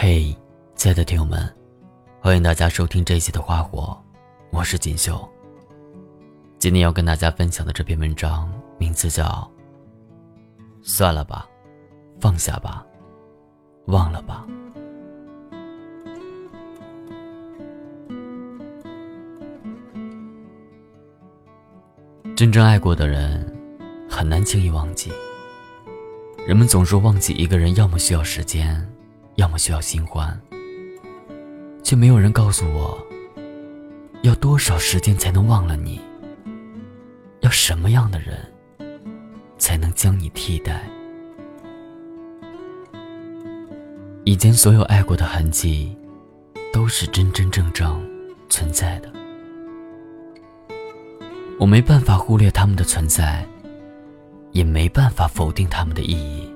嘿，亲爱的听友们，欢迎大家收听这一期的《花火》，我是锦绣。今天要跟大家分享的这篇文章名字叫《算了吧，放下吧，忘了吧》。真正爱过的人，很难轻易忘记。人们总说忘记一个人，要么需要时间，要么需要新欢。却没有人告诉我，要多少时间才能忘了你？要什么样的人，才能将你替代？以前所有爱过的痕迹，都是真真正正存在的。我没办法忽略他们的存在，也没办法否定他们的意义。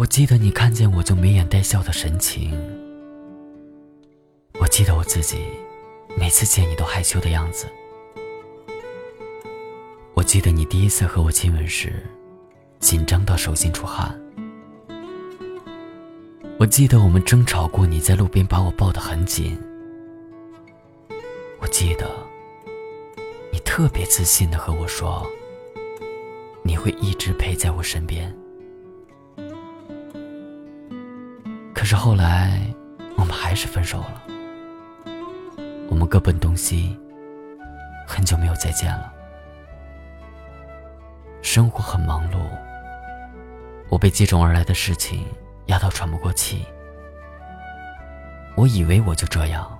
我记得你看见我就眉眼带笑的神情，我记得我自己每次见你都害羞的样子，我记得你第一次和我亲吻时紧张到手心出汗，我记得我们争吵过，你在路边把我抱得很紧，我记得你。特别自信的和我说：“你会一直陪在我身边。”是后来，我们还是分手了。我们各奔东西，很久没有再见了。生活很忙碌，我被接踵而来的事情压到喘不过气。我以为我就这样，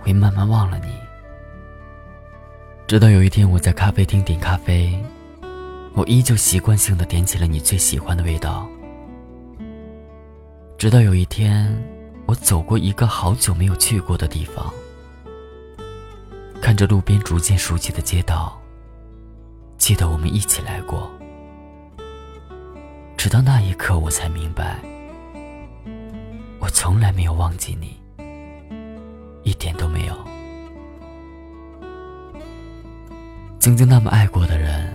会慢慢忘了你。直到有一天，我在咖啡厅点咖啡，我依旧习惯性的点起了你最喜欢的味道。直到有一天，我走过一个好久没有去过的地方，看着路边逐渐熟悉的街道，记得我们一起来过。直到那一刻，我才明白，我从来没有忘记你，一点都没有。曾经那么爱过的人，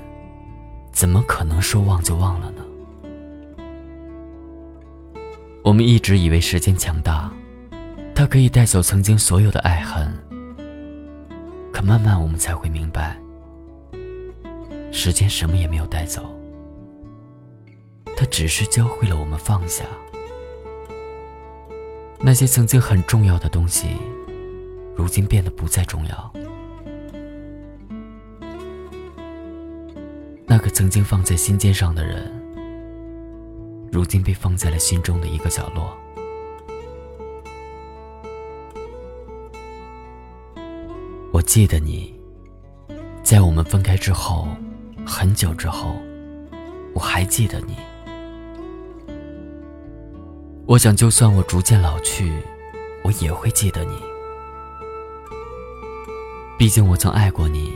怎么可能说忘就忘了呢？我们一直以为时间强大，它可以带走曾经所有的爱恨。可慢慢我们才会明白，时间什么也没有带走，它只是教会了我们放下。那些曾经很重要的东西，如今变得不再重要。那个曾经放在心尖上的人，如今被放在了心中的一个角落。我记得你，在我们分开之后，很久之后，我还记得你。我想，就算我逐渐老去，我也会记得你。毕竟，我曾爱过你。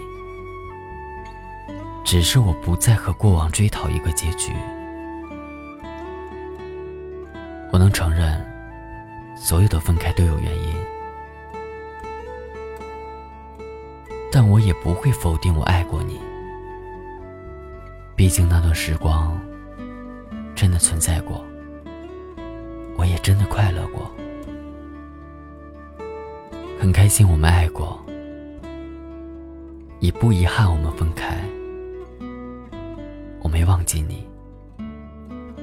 只是我不再和过往追讨一个结局。我能承认，所有的分开都有原因，但我也不会否定我爱过你。毕竟那段时光真的存在过，我也真的快乐过，很开心我们爱过，也不遗憾我们分开。我没忘记你，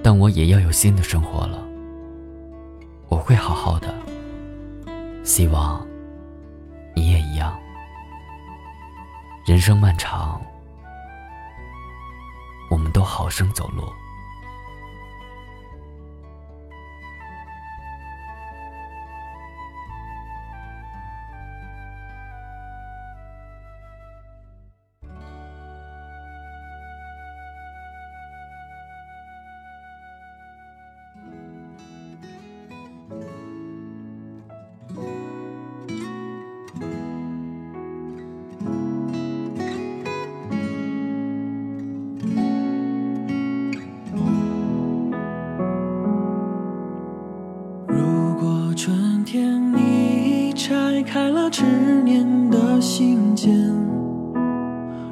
但我也要有新的生活了。会好好的，希望你也一样。人生漫长，我们都好生走路。执念的信笺。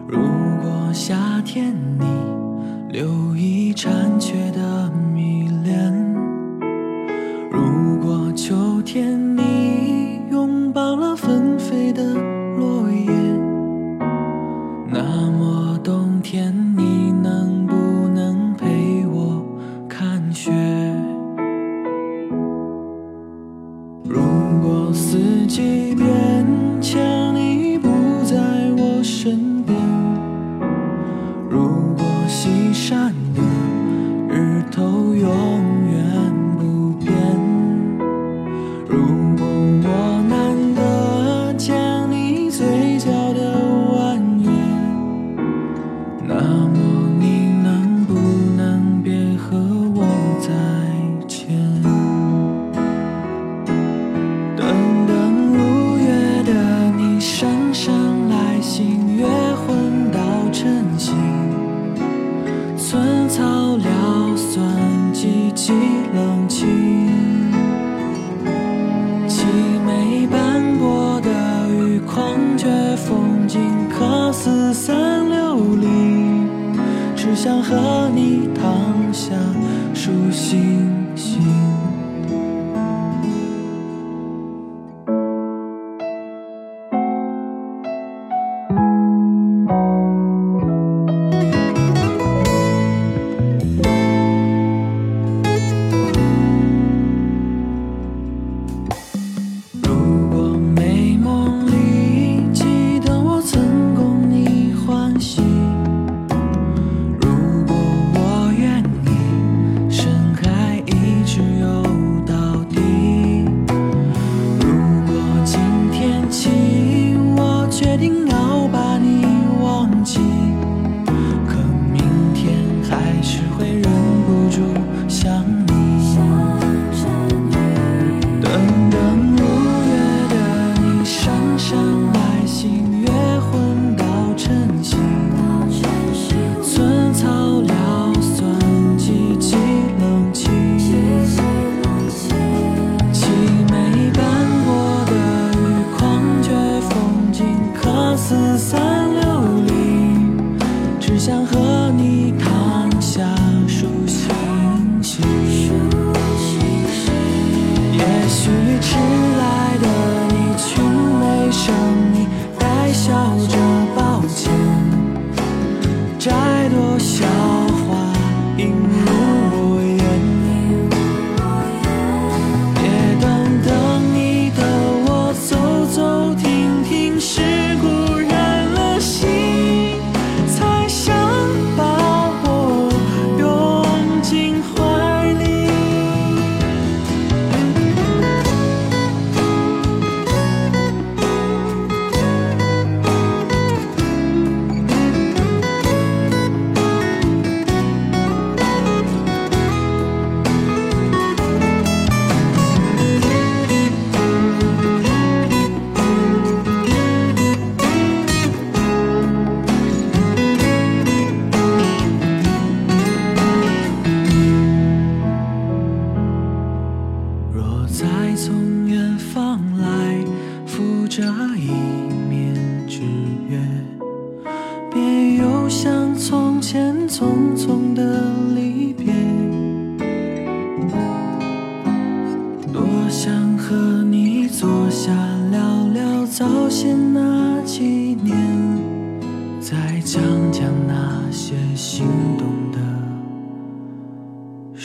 如果夏天你想和你躺下数星星。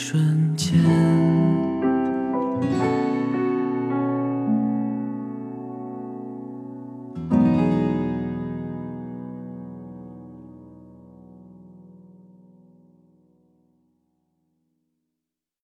顺。